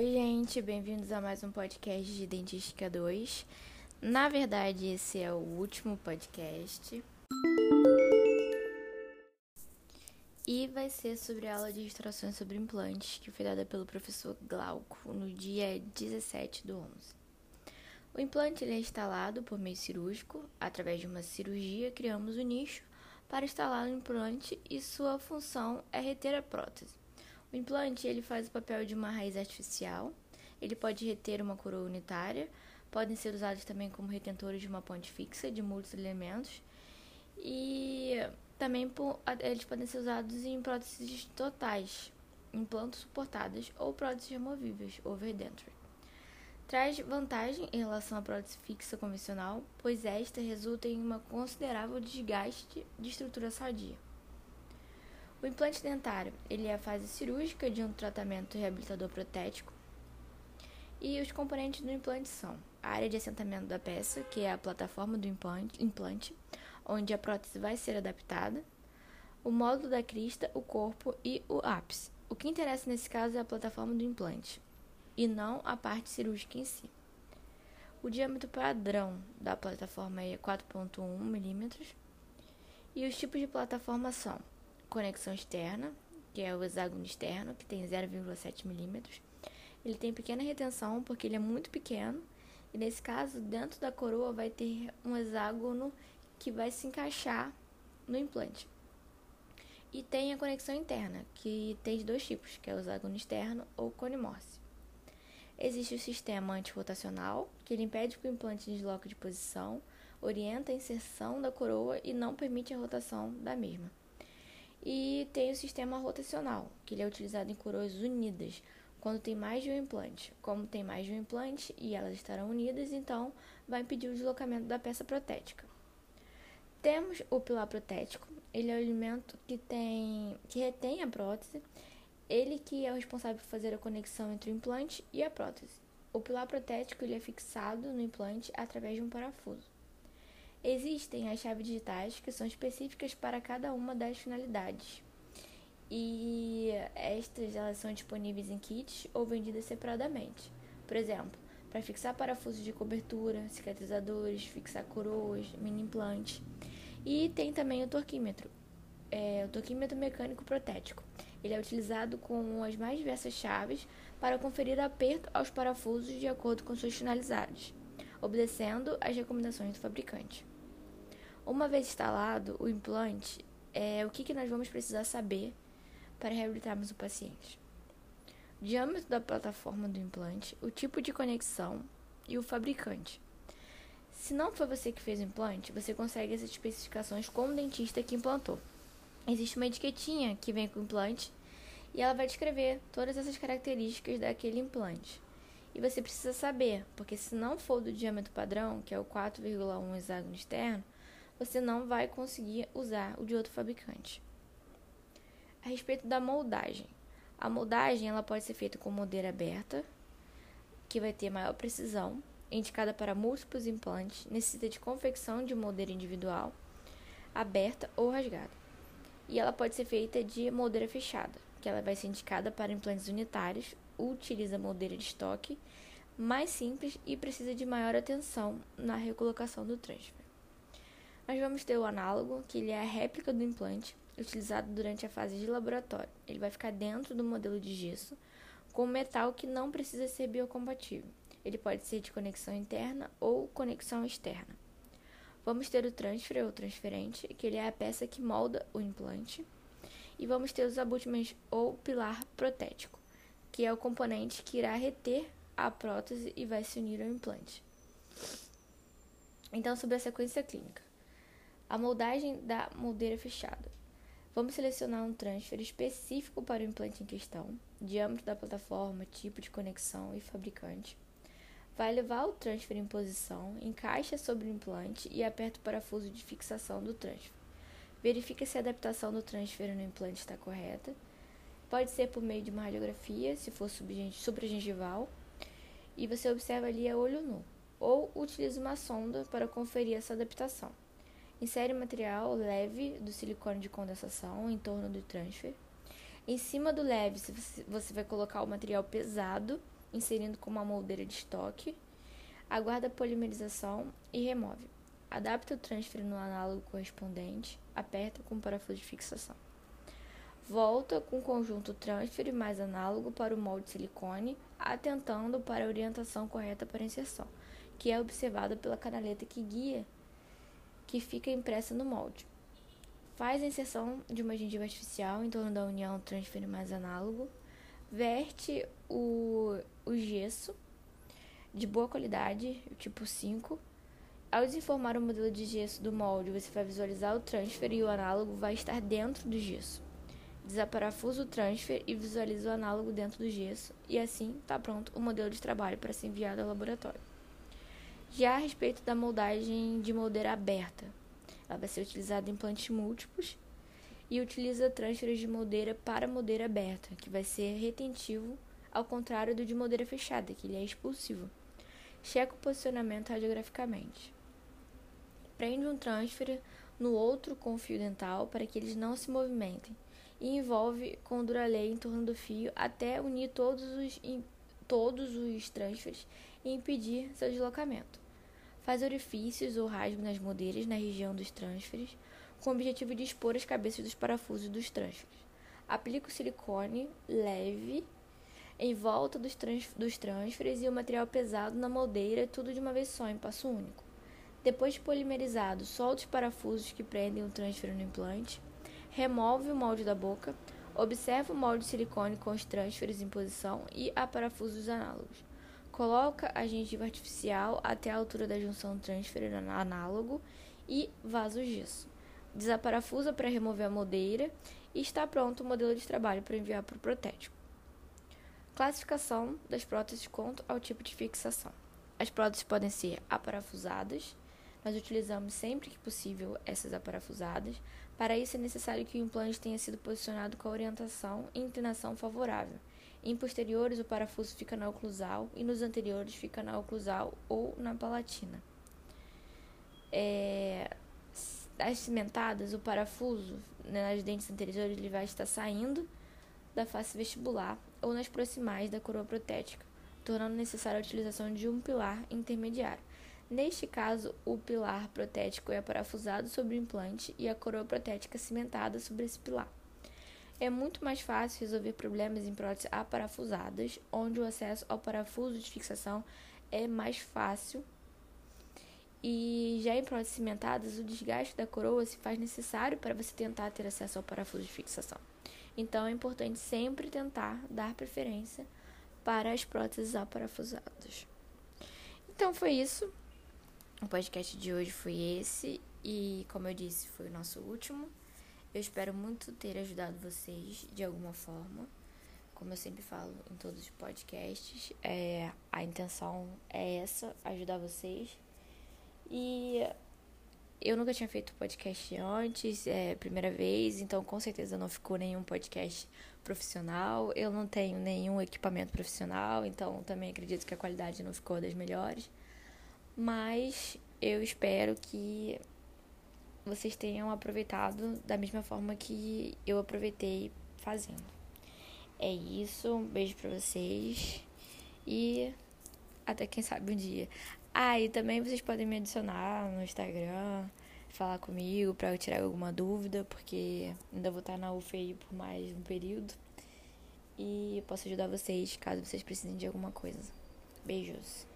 Oi, gente, bem-vindos a mais um podcast de Dentística 2. Na verdade, esse é o último podcast. E vai ser sobre a aula de instruções sobre implantes, que foi dada pelo professor Glauco no dia 17 do 11. O implante é instalado por meio cirúrgico. Através de uma cirurgia, criamos o nicho para instalar o implante e sua função é reter a prótese. O implante ele faz o papel de uma raiz artificial. Ele pode reter uma coroa unitária. Podem ser usados também como retentores de uma ponte fixa de muitos elementos. E também eles podem ser usados em próteses totais, implantes suportadas ou próteses removíveis, overdenture. Traz vantagem em relação à prótese fixa convencional, pois esta resulta em uma considerável desgaste de estrutura sadia. O implante dentário ele é a fase cirúrgica de um tratamento reabilitador protético. E os componentes do implante são a área de assentamento da peça, que é a plataforma do implante, onde a prótese vai ser adaptada, o módulo da crista, o corpo e o ápice. O que interessa nesse caso é a plataforma do implante e não a parte cirúrgica em si. O diâmetro padrão da plataforma é 4.1 mm e os tipos de plataforma são conexão externa, que é o hexágono externo, que tem 0,7 milímetros. Ele tem pequena retenção porque ele é muito pequeno e nesse caso dentro da coroa vai ter um hexágono que vai se encaixar no implante. E tem a conexão interna, que tem de dois tipos, que é o hexágono externo ou cone Morse. Existe o sistema antirrotacional, que ele impede que o implante desloque de posição, orienta a inserção da coroa e não permite a rotação da mesma. E tem o sistema rotacional, que ele é utilizado em coroas unidas, quando tem mais de um implante. Como tem mais de um implante e elas estarão unidas, então vai impedir o deslocamento da peça protética. Temos o pilar protético, ele é o elemento que, tem, que retém a prótese, ele que é o responsável por fazer a conexão entre o implante e a prótese. O pilar protético ele é fixado no implante através de um parafuso. Existem as chaves digitais que são específicas para cada uma das finalidades. E estas elas são disponíveis em kits ou vendidas separadamente. Por exemplo, para fixar parafusos de cobertura, cicatrizadores, fixar coroas, mini implantes. E tem também o torquímetro, é, o torquímetro mecânico protético. Ele é utilizado com as mais diversas chaves para conferir aperto aos parafusos de acordo com suas finalidades, obedecendo às recomendações do fabricante. Uma vez instalado o implante, é, o que, que nós vamos precisar saber para reabilitarmos o paciente? O diâmetro da plataforma do implante, o tipo de conexão e o fabricante. Se não foi você que fez o implante, você consegue essas especificações com o dentista que implantou. Existe uma etiquetinha que vem com o implante e ela vai descrever todas essas características daquele implante. E você precisa saber, porque se não for do diâmetro padrão, que é o 4,1 hexágono externo, você não vai conseguir usar o de outro fabricante. A respeito da moldagem. A moldagem ela pode ser feita com moldeira aberta, que vai ter maior precisão, indicada para múltiplos implantes, necessita de confecção de moldeira individual, aberta ou rasgada. E ela pode ser feita de moldeira fechada, que ela vai ser indicada para implantes unitários, utiliza moldeira de estoque, mais simples e precisa de maior atenção na recolocação do transfer. Nós vamos ter o análogo, que ele é a réplica do implante, utilizado durante a fase de laboratório. Ele vai ficar dentro do modelo de gesso, com metal que não precisa ser biocompatível. Ele pode ser de conexão interna ou conexão externa. Vamos ter o transfer ou transferente, que ele é a peça que molda o implante. E vamos ter os abutments ou pilar protético, que é o componente que irá reter a prótese e vai se unir ao implante. Então, sobre a sequência clínica. A moldagem da moldeira fechada. Vamos selecionar um transfer específico para o implante em questão, diâmetro da plataforma, tipo de conexão e fabricante. Vai levar o transfer em posição, encaixa sobre o implante e aperta o parafuso de fixação do transfer. Verifica se a adaptação do transfer no implante está correta. Pode ser por meio de uma radiografia, se for supragengival, e você observa ali a olho nu, ou utiliza uma sonda para conferir essa adaptação. Insere material leve do silicone de condensação em torno do transfer. Em cima do leve, você vai colocar o material pesado inserindo com uma moldeira de estoque, aguarda a polimerização e remove. Adapta o transfer no análogo correspondente, aperta com o parafuso de fixação. Volta com o conjunto transfer mais análogo para o molde de silicone, atentando para a orientação correta para a inserção, que é observada pela canaleta que guia, que fica impressa no molde. Faz a inserção de uma gengiva artificial em torno da união transfer mais análogo, verte o, o gesso de boa qualidade, tipo 5. Ao desenformar o modelo de gesso do molde, você vai visualizar o transfer e o análogo vai estar dentro do gesso. Desaparafusa o transfer e visualiza o análogo dentro do gesso, e assim está pronto o modelo de trabalho para ser enviado ao laboratório. Já a respeito da moldagem de moldeira aberta, ela vai ser utilizada em implantes múltiplos e utiliza transferes de moldeira para moldeira aberta, que vai ser retentivo, ao contrário do de moldeira fechada, que ele é expulsivo. Checa o posicionamento radiograficamente. Prende um transfer no outro com fio dental para que eles não se movimentem e envolve com duralei em torno do fio até unir todos os, todos os transfers e impedir seu deslocamento. Faz orifícios ou rasgos nas moldeiras na região dos transferes, com o objetivo de expor as cabeças dos parafusos dos transferes. Aplica o silicone leve em volta dos, trans, dos transferes e o material pesado na moldeira, tudo de uma vez só, em passo único. Depois de polimerizado, solta os parafusos que prendem o transfer no implante, remove o molde da boca, observa o molde de silicone com os transferes em posição e a parafusos análogos. Coloca a gengiva artificial até a altura da junção transfer análogo e vaza o gesso desaparafusa para remover a moldeira e está pronto o modelo de trabalho para enviar para o protético. Classificação das próteses quanto ao tipo de fixação. As próteses podem ser aparafusadas, nós utilizamos sempre que possível essas aparafusadas. Para isso é necessário que o implante tenha sido posicionado com a orientação e inclinação favorável. Em posteriores, o parafuso fica na oclusal e nos anteriores fica na oclusal ou na palatina. É, as cimentadas, o parafuso né, nas dentes anteriores ele vai estar saindo da face vestibular ou nas proximais da coroa protética, tornando necessária a utilização de um pilar intermediário. Neste caso, o pilar protético é parafusado sobre o implante e a coroa protética cimentada sobre esse pilar. É muito mais fácil resolver problemas em próteses aparafusadas, onde o acesso ao parafuso de fixação é mais fácil e já em próteses cimentadas, o desgaste da coroa se faz necessário para você tentar ter acesso ao parafuso de fixação. Então é importante sempre tentar dar preferência para as próteses aparafusadas. Então foi isso. O podcast de hoje foi esse e, como eu disse, foi o nosso último. Eu espero muito ter ajudado vocês de alguma forma. Como eu sempre falo em todos os podcasts, é, a intenção é essa, ajudar vocês e eu nunca tinha feito podcast antes, é primeira vez, então com certeza não ficou nenhum podcast profissional. Eu não tenho nenhum equipamento profissional, então também acredito que a qualidade não ficou das melhores. Mas eu espero que vocês tenham aproveitado da mesma forma que eu aproveitei fazendo. É isso, um beijo pra vocês e até quem sabe um dia. Ah, e também vocês podem me adicionar no Instagram, falar comigo para eu tirar alguma dúvida, porque ainda vou estar na UFEI por mais um período. E posso ajudar vocês caso vocês precisem de alguma coisa. Beijos.